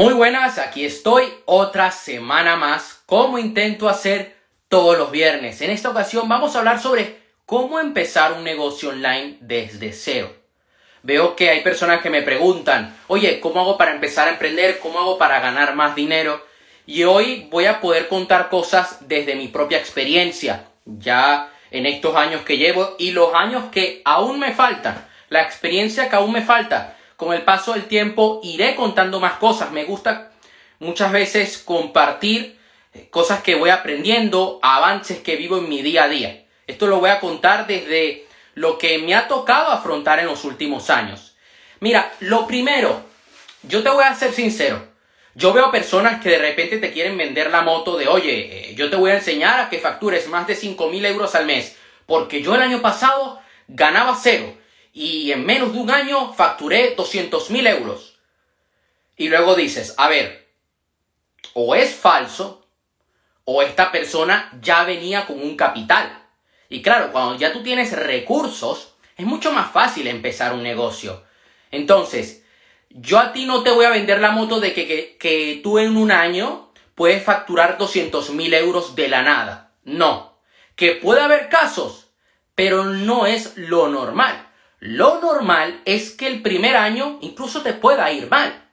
Muy buenas, aquí estoy otra semana más, como intento hacer todos los viernes. En esta ocasión vamos a hablar sobre cómo empezar un negocio online desde cero. Veo que hay personas que me preguntan, oye, ¿cómo hago para empezar a emprender? ¿Cómo hago para ganar más dinero? Y hoy voy a poder contar cosas desde mi propia experiencia, ya en estos años que llevo y los años que aún me faltan, la experiencia que aún me falta con el paso del tiempo iré contando más cosas. Me gusta muchas veces compartir eh, cosas que voy aprendiendo, avances que vivo en mi día a día. Esto lo voy a contar desde lo que me ha tocado afrontar en los últimos años. Mira, lo primero, yo te voy a ser sincero. Yo veo personas que de repente te quieren vender la moto de, oye, eh, yo te voy a enseñar a que factures más de 5 mil euros al mes, porque yo el año pasado ganaba cero y en menos de un año facturé 200 mil euros. Y luego dices, a ver, o es falso, o esta persona ya venía con un capital. Y claro, cuando ya tú tienes recursos, es mucho más fácil empezar un negocio. Entonces, yo a ti no te voy a vender la moto de que, que, que tú en un año puedes facturar 200 mil euros de la nada. No. Que puede haber casos, pero no es lo normal. Lo normal es que el primer año incluso te pueda ir mal,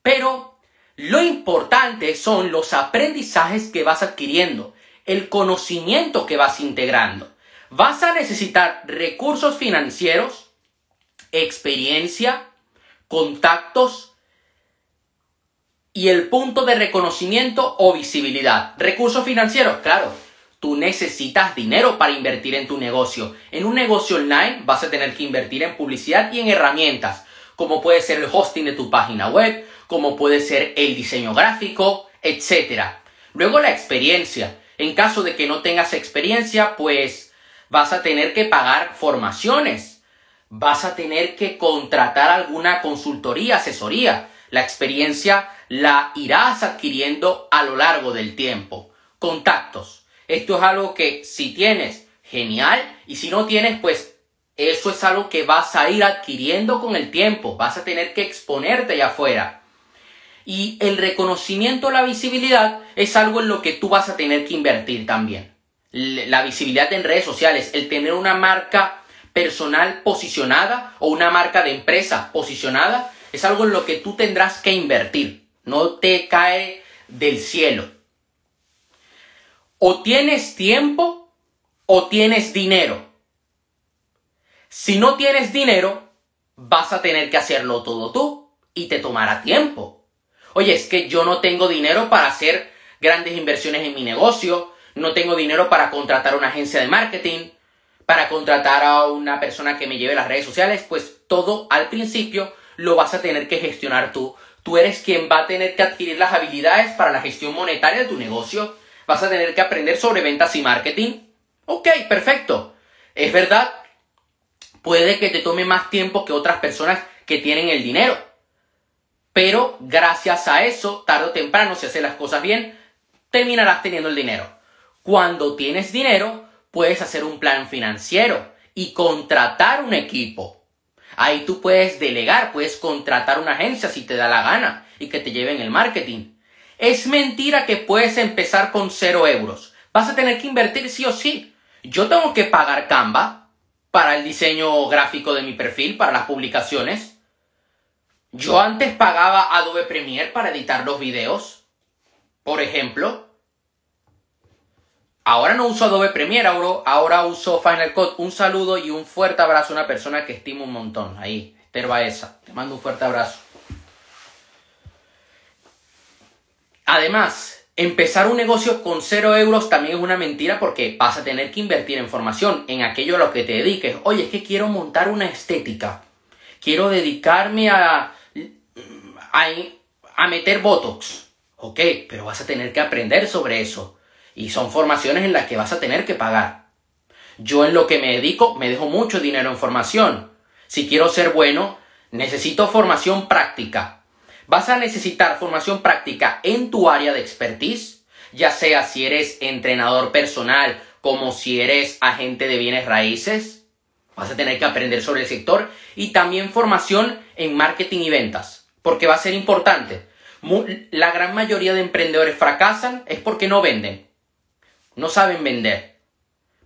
pero lo importante son los aprendizajes que vas adquiriendo, el conocimiento que vas integrando. Vas a necesitar recursos financieros, experiencia, contactos y el punto de reconocimiento o visibilidad. Recursos financieros, claro, tú necesitas dinero para invertir en tu negocio. En un negocio online vas a tener que invertir en publicidad y en herramientas, como puede ser el hosting de tu página web, como puede ser el diseño gráfico, etc. Luego la experiencia. En caso de que no tengas experiencia, pues vas a tener que pagar formaciones. Vas a tener que contratar alguna consultoría, asesoría. La experiencia la irás adquiriendo a lo largo del tiempo. Contactos. Esto es algo que si tienes, genial, y si no tienes, pues eso es algo que vas a ir adquiriendo con el tiempo, vas a tener que exponerte allá afuera. Y el reconocimiento, la visibilidad, es algo en lo que tú vas a tener que invertir también. La visibilidad en redes sociales, el tener una marca personal posicionada o una marca de empresa posicionada, es algo en lo que tú tendrás que invertir. No te cae del cielo. O tienes tiempo o tienes dinero. Si no tienes dinero, vas a tener que hacerlo todo tú y te tomará tiempo. Oye, es que yo no tengo dinero para hacer grandes inversiones en mi negocio, no tengo dinero para contratar una agencia de marketing, para contratar a una persona que me lleve las redes sociales, pues todo al principio lo vas a tener que gestionar tú. Tú eres quien va a tener que adquirir las habilidades para la gestión monetaria de tu negocio vas a tener que aprender sobre ventas y marketing. Ok, perfecto. Es verdad, puede que te tome más tiempo que otras personas que tienen el dinero. Pero gracias a eso, tarde o temprano, si haces las cosas bien, terminarás teniendo el dinero. Cuando tienes dinero, puedes hacer un plan financiero y contratar un equipo. Ahí tú puedes delegar, puedes contratar una agencia si te da la gana y que te lleven el marketing. Es mentira que puedes empezar con cero euros. Vas a tener que invertir sí o sí. Yo tengo que pagar Canva para el diseño gráfico de mi perfil, para las publicaciones. Yo antes pagaba Adobe Premiere para editar los videos, por ejemplo. Ahora no uso Adobe Premiere, ahora uso Final Cut. Un saludo y un fuerte abrazo a una persona que estimo un montón. Ahí, esa. Te mando un fuerte abrazo. Además, empezar un negocio con cero euros también es una mentira porque vas a tener que invertir en formación, en aquello a lo que te dediques. Oye, es que quiero montar una estética. Quiero dedicarme a, a, a meter Botox. Ok, pero vas a tener que aprender sobre eso. Y son formaciones en las que vas a tener que pagar. Yo en lo que me dedico me dejo mucho dinero en formación. Si quiero ser bueno, necesito formación práctica. Vas a necesitar formación práctica en tu área de expertise, ya sea si eres entrenador personal como si eres agente de bienes raíces. Vas a tener que aprender sobre el sector y también formación en marketing y ventas, porque va a ser importante. La gran mayoría de emprendedores fracasan es porque no venden. No saben vender.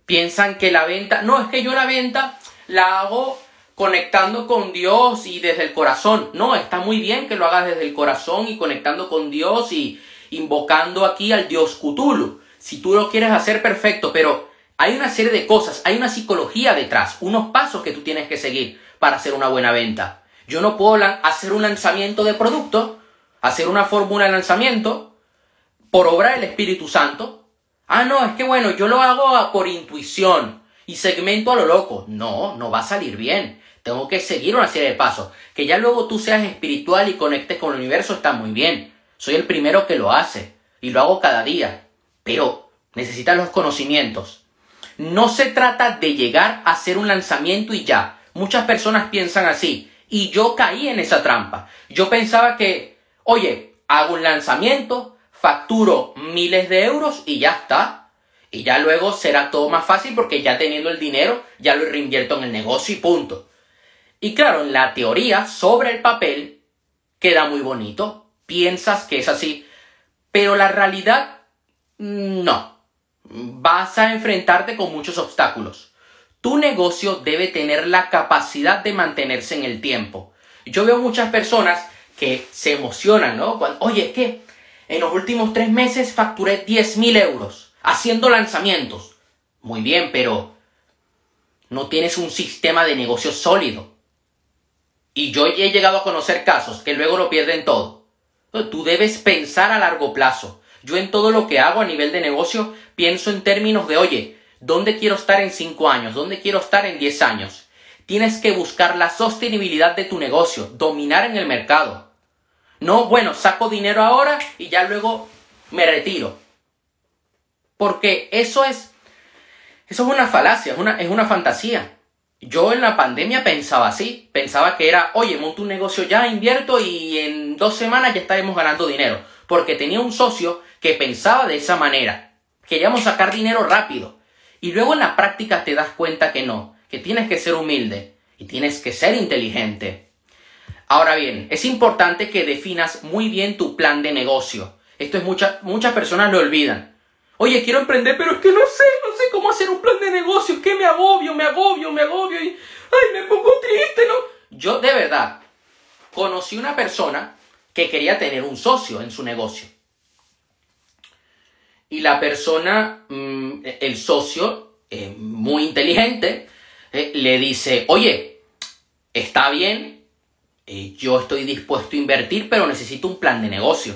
Piensan que la venta, no, es que yo la venta la hago conectando con Dios y desde el corazón. No, está muy bien que lo hagas desde el corazón y conectando con Dios y invocando aquí al Dios Cthulhu. Si tú lo quieres hacer perfecto, pero hay una serie de cosas, hay una psicología detrás, unos pasos que tú tienes que seguir para hacer una buena venta. Yo no puedo hacer un lanzamiento de producto, hacer una fórmula de lanzamiento por obra del Espíritu Santo. Ah, no, es que bueno, yo lo hago por intuición y segmento a lo loco. No, no va a salir bien. Tengo que seguir una serie de pasos. Que ya luego tú seas espiritual y conectes con el universo está muy bien. Soy el primero que lo hace y lo hago cada día. Pero necesitas los conocimientos. No se trata de llegar a hacer un lanzamiento y ya. Muchas personas piensan así. Y yo caí en esa trampa. Yo pensaba que, oye, hago un lanzamiento, facturo miles de euros y ya está. Y ya luego será todo más fácil porque ya teniendo el dinero, ya lo reinvierto en el negocio y punto. Y claro, en la teoría, sobre el papel, queda muy bonito. Piensas que es así. Pero la realidad, no. Vas a enfrentarte con muchos obstáculos. Tu negocio debe tener la capacidad de mantenerse en el tiempo. Yo veo muchas personas que se emocionan, ¿no? Oye, ¿qué? En los últimos tres meses facturé 10.000 euros haciendo lanzamientos. Muy bien, pero no tienes un sistema de negocio sólido. Y yo he llegado a conocer casos que luego lo pierden todo. Tú debes pensar a largo plazo. Yo en todo lo que hago a nivel de negocio pienso en términos de, oye, ¿dónde quiero estar en 5 años? ¿Dónde quiero estar en 10 años? Tienes que buscar la sostenibilidad de tu negocio, dominar en el mercado. No, bueno, saco dinero ahora y ya luego me retiro. Porque eso es, eso es una falacia, es una, es una fantasía. Yo en la pandemia pensaba así, pensaba que era, oye, monto un negocio ya, invierto y en dos semanas ya estaremos ganando dinero, porque tenía un socio que pensaba de esa manera. Queríamos sacar dinero rápido. Y luego en la práctica te das cuenta que no, que tienes que ser humilde y tienes que ser inteligente. Ahora bien, es importante que definas muy bien tu plan de negocio. Esto es muchas muchas personas lo olvidan. Oye, quiero emprender, pero es que no sé, no sé cómo hacer un plan de negocio, es que me agobio, me agobio, me agobio y, ay, me pongo triste, ¿no? Yo de verdad conocí una persona que quería tener un socio en su negocio. Y la persona, mm, el socio, eh, muy inteligente, eh, le dice, oye, está bien, eh, yo estoy dispuesto a invertir, pero necesito un plan de negocio.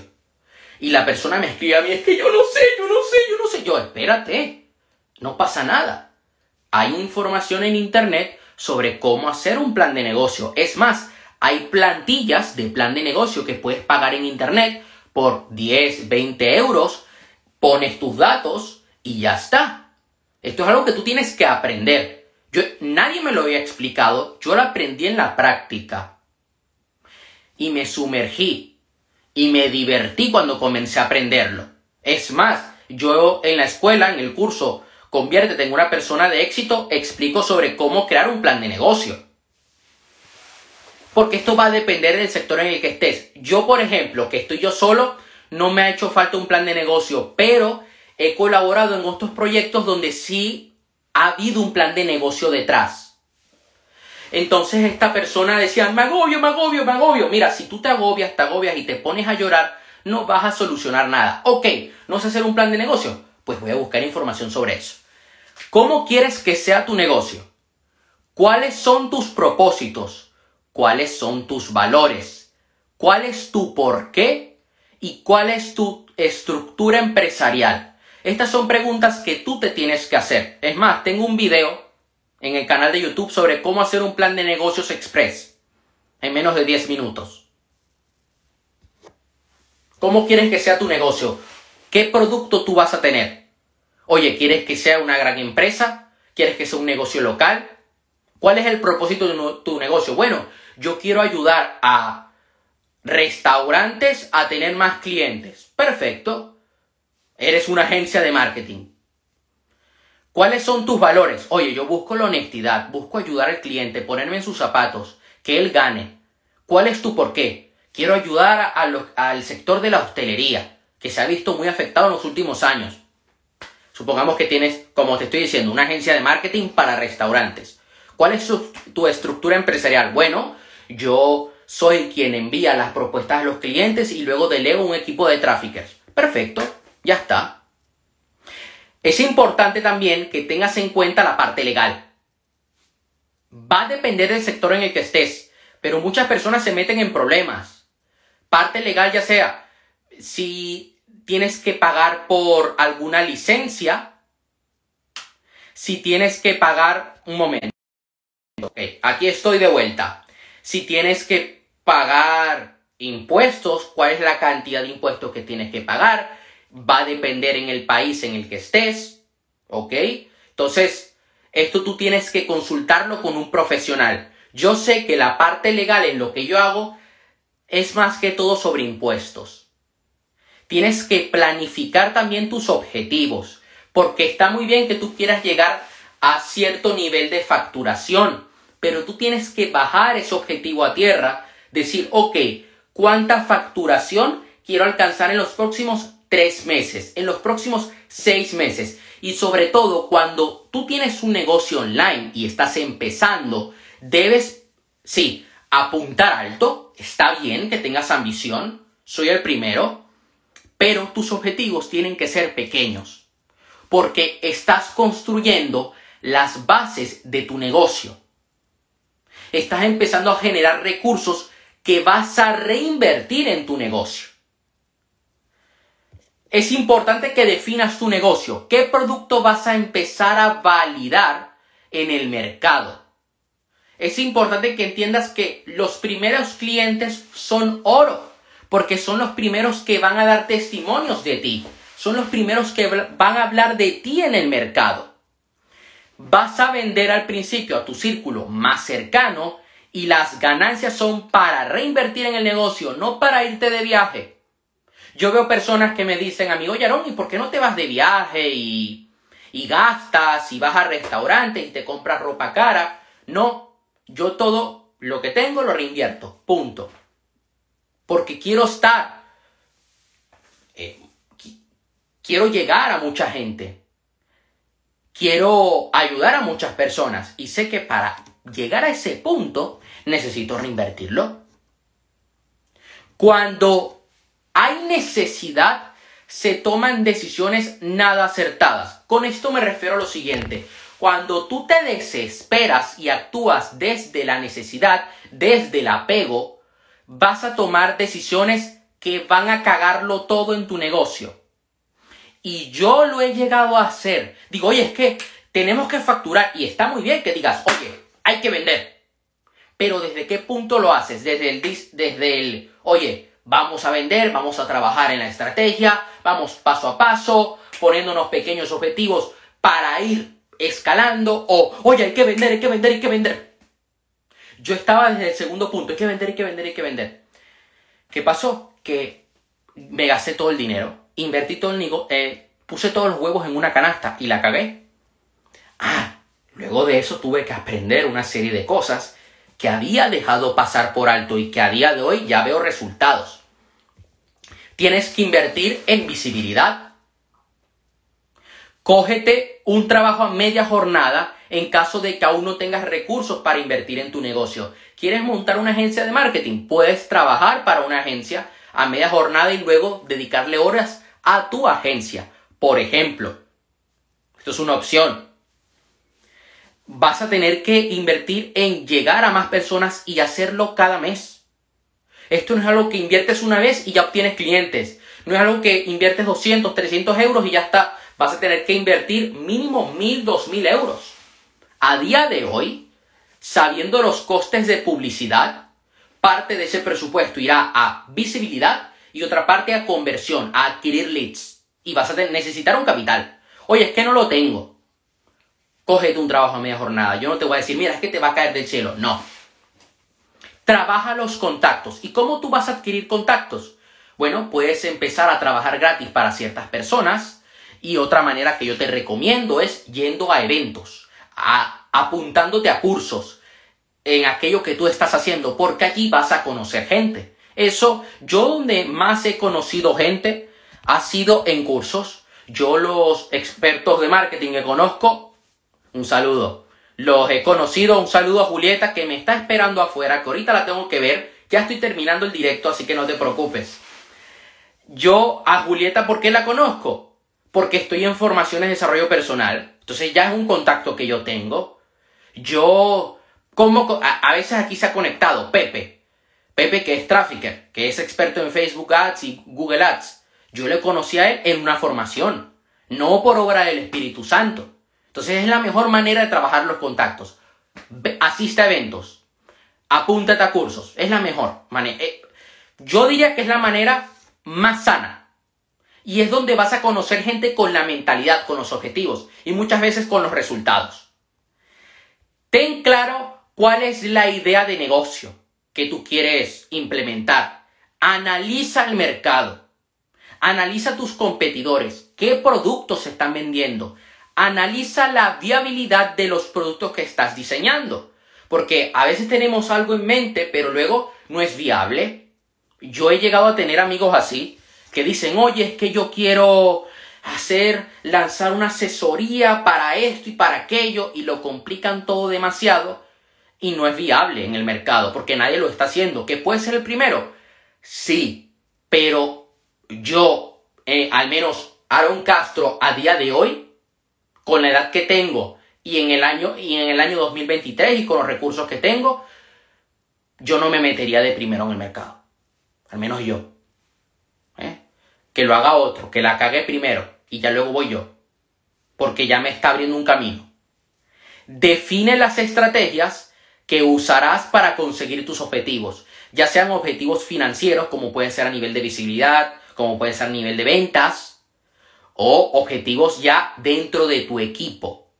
Y la persona me escribe a mí, es que yo no sé, yo no sé, yo no sé. Espérate, no pasa nada. Hay información en Internet sobre cómo hacer un plan de negocio. Es más, hay plantillas de plan de negocio que puedes pagar en Internet por 10, 20 euros, pones tus datos y ya está. Esto es algo que tú tienes que aprender. Yo, nadie me lo había explicado, yo lo aprendí en la práctica. Y me sumergí y me divertí cuando comencé a aprenderlo. Es más, yo en la escuela, en el curso Conviértete en una persona de éxito, explico sobre cómo crear un plan de negocio. Porque esto va a depender del sector en el que estés. Yo, por ejemplo, que estoy yo solo, no me ha hecho falta un plan de negocio, pero he colaborado en otros proyectos donde sí ha habido un plan de negocio detrás. Entonces esta persona decía, me agobio, me agobio, me agobio. Mira, si tú te agobias, te agobias y te pones a llorar, no vas a solucionar nada. Ok, ¿no sé hacer un plan de negocio? Pues voy a buscar información sobre eso. ¿Cómo quieres que sea tu negocio? ¿Cuáles son tus propósitos? ¿Cuáles son tus valores? ¿Cuál es tu por qué? ¿Y cuál es tu estructura empresarial? Estas son preguntas que tú te tienes que hacer. Es más, tengo un video en el canal de YouTube sobre cómo hacer un plan de negocios express en menos de 10 minutos. ¿Cómo quieres que sea tu negocio? ¿Qué producto tú vas a tener? Oye, ¿quieres que sea una gran empresa? ¿Quieres que sea un negocio local? ¿Cuál es el propósito de tu negocio? Bueno, yo quiero ayudar a restaurantes a tener más clientes. Perfecto. Eres una agencia de marketing. ¿Cuáles son tus valores? Oye, yo busco la honestidad, busco ayudar al cliente, ponerme en sus zapatos, que él gane. ¿Cuál es tu por qué? Quiero ayudar al sector de la hostelería, que se ha visto muy afectado en los últimos años. Supongamos que tienes, como te estoy diciendo, una agencia de marketing para restaurantes. ¿Cuál es tu estructura empresarial? Bueno, yo soy quien envía las propuestas a los clientes y luego delego un equipo de traffickers. Perfecto, ya está. Es importante también que tengas en cuenta la parte legal. Va a depender del sector en el que estés, pero muchas personas se meten en problemas. Parte legal ya sea si tienes que pagar por alguna licencia, si tienes que pagar un momento. aquí estoy de vuelta. Si tienes que pagar impuestos, cuál es la cantidad de impuestos que tienes que pagar, va a depender en el país en el que estés, ¿ok? Entonces, esto tú tienes que consultarlo con un profesional. Yo sé que la parte legal en lo que yo hago es más que todo sobre impuestos. Tienes que planificar también tus objetivos, porque está muy bien que tú quieras llegar a cierto nivel de facturación, pero tú tienes que bajar ese objetivo a tierra, decir, ok, ¿cuánta facturación quiero alcanzar en los próximos tres meses, en los próximos seis meses? Y sobre todo, cuando tú tienes un negocio online y estás empezando, debes, sí, apuntar alto, está bien que tengas ambición, soy el primero, pero tus objetivos tienen que ser pequeños, porque estás construyendo las bases de tu negocio. Estás empezando a generar recursos que vas a reinvertir en tu negocio. Es importante que definas tu negocio. ¿Qué producto vas a empezar a validar en el mercado? Es importante que entiendas que los primeros clientes son oro porque son los primeros que van a dar testimonios de ti, son los primeros que van a hablar de ti en el mercado. Vas a vender al principio a tu círculo más cercano y las ganancias son para reinvertir en el negocio, no para irte de viaje. Yo veo personas que me dicen, amigo Yarón, ¿y por qué no te vas de viaje y, y gastas y vas a restaurantes y te compras ropa cara? No, yo todo lo que tengo lo reinvierto, punto porque quiero estar, eh, quiero llegar a mucha gente, quiero ayudar a muchas personas y sé que para llegar a ese punto necesito reinvertirlo. Cuando hay necesidad, se toman decisiones nada acertadas. Con esto me refiero a lo siguiente. Cuando tú te desesperas y actúas desde la necesidad, desde el apego, vas a tomar decisiones que van a cagarlo todo en tu negocio. Y yo lo he llegado a hacer. Digo, oye, es que tenemos que facturar y está muy bien que digas, oye, hay que vender. Pero ¿desde qué punto lo haces? Desde el, desde el, oye, vamos a vender, vamos a trabajar en la estrategia, vamos paso a paso, poniéndonos pequeños objetivos para ir escalando, o, oye, hay que vender, hay que vender, hay que vender. Yo estaba desde el segundo punto, hay que vender, hay que vender, hay que vender. ¿Qué pasó? Que me gasté todo el dinero, invertí todo el negocio, eh, puse todos los huevos en una canasta y la cagué. Ah, luego de eso tuve que aprender una serie de cosas que había dejado pasar por alto y que a día de hoy ya veo resultados. Tienes que invertir en visibilidad. Cógete un trabajo a media jornada en caso de que aún no tengas recursos para invertir en tu negocio. ¿Quieres montar una agencia de marketing? Puedes trabajar para una agencia a media jornada y luego dedicarle horas a tu agencia. Por ejemplo, esto es una opción. Vas a tener que invertir en llegar a más personas y hacerlo cada mes. Esto no es algo que inviertes una vez y ya obtienes clientes. No es algo que inviertes 200, 300 euros y ya está. Vas a tener que invertir mínimo 1000, 2000 euros. A día de hoy, sabiendo los costes de publicidad, parte de ese presupuesto irá a visibilidad y otra parte a conversión, a adquirir leads. Y vas a necesitar un capital. Oye, es que no lo tengo. Cógete un trabajo a media jornada. Yo no te voy a decir, mira, es que te va a caer del cielo. No. Trabaja los contactos. ¿Y cómo tú vas a adquirir contactos? Bueno, puedes empezar a trabajar gratis para ciertas personas. Y otra manera que yo te recomiendo es yendo a eventos apuntándote a cursos en aquello que tú estás haciendo, porque allí vas a conocer gente. Eso, yo donde más he conocido gente ha sido en cursos. Yo los expertos de marketing que conozco, un saludo. Los he conocido, un saludo a Julieta que me está esperando afuera, que ahorita la tengo que ver. Ya estoy terminando el directo, así que no te preocupes. Yo a Julieta, ¿por qué la conozco? Porque estoy en formaciones de desarrollo personal. Entonces ya es un contacto que yo tengo. Yo, como a, veces aquí se ha conectado Pepe. Pepe que es trafficker, que es experto en Facebook Ads y Google Ads. Yo le conocí a él en una formación, no por obra del Espíritu Santo. Entonces es la mejor manera de trabajar los contactos. Asiste a eventos, apúntate a cursos, es la mejor manera. Eh, yo diría que es la manera más sana. Y es donde vas a conocer gente con la mentalidad, con los objetivos y muchas veces con los resultados. Ten claro cuál es la idea de negocio que tú quieres implementar. Analiza el mercado. Analiza tus competidores. ¿Qué productos están vendiendo? Analiza la viabilidad de los productos que estás diseñando. Porque a veces tenemos algo en mente, pero luego no es viable. Yo he llegado a tener amigos así que dicen, oye, es que yo quiero hacer, lanzar una asesoría para esto y para aquello y lo complican todo demasiado y no es viable en el mercado porque nadie lo está haciendo. ¿Que puede ser el primero? Sí, pero yo, eh, al menos Aaron Castro, a día de hoy, con la edad que tengo y en el año, y en el año 2023 y con los recursos que tengo, yo no me metería de primero en el mercado al menos yo. Que lo haga otro, que la cague primero y ya luego voy yo. Porque ya me está abriendo un camino. Define las estrategias que usarás para conseguir tus objetivos, ya sean objetivos financieros, como puede ser a nivel de visibilidad, como puede ser a nivel de ventas, o objetivos ya dentro de tu equipo.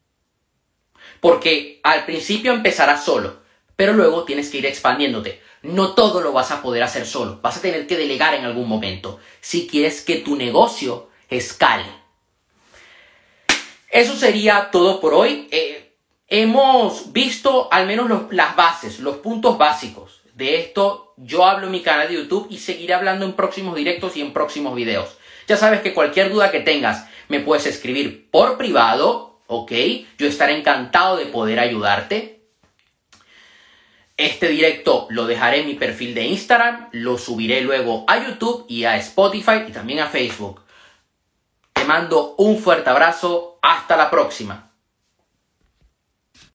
Porque al principio empezarás solo, pero luego tienes que ir expandiéndote. No todo lo vas a poder hacer solo, vas a tener que delegar en algún momento si quieres que tu negocio escale. Eso sería todo por hoy. Eh, hemos visto al menos las bases, los puntos básicos. De esto yo hablo en mi canal de YouTube y seguiré hablando en próximos directos y en próximos videos. Ya sabes que cualquier duda que tengas me puedes escribir por privado, ¿ok? Yo estaré encantado de poder ayudarte. Este directo lo dejaré en mi perfil de Instagram, lo subiré luego a YouTube y a Spotify y también a Facebook. Te mando un fuerte abrazo, hasta la próxima.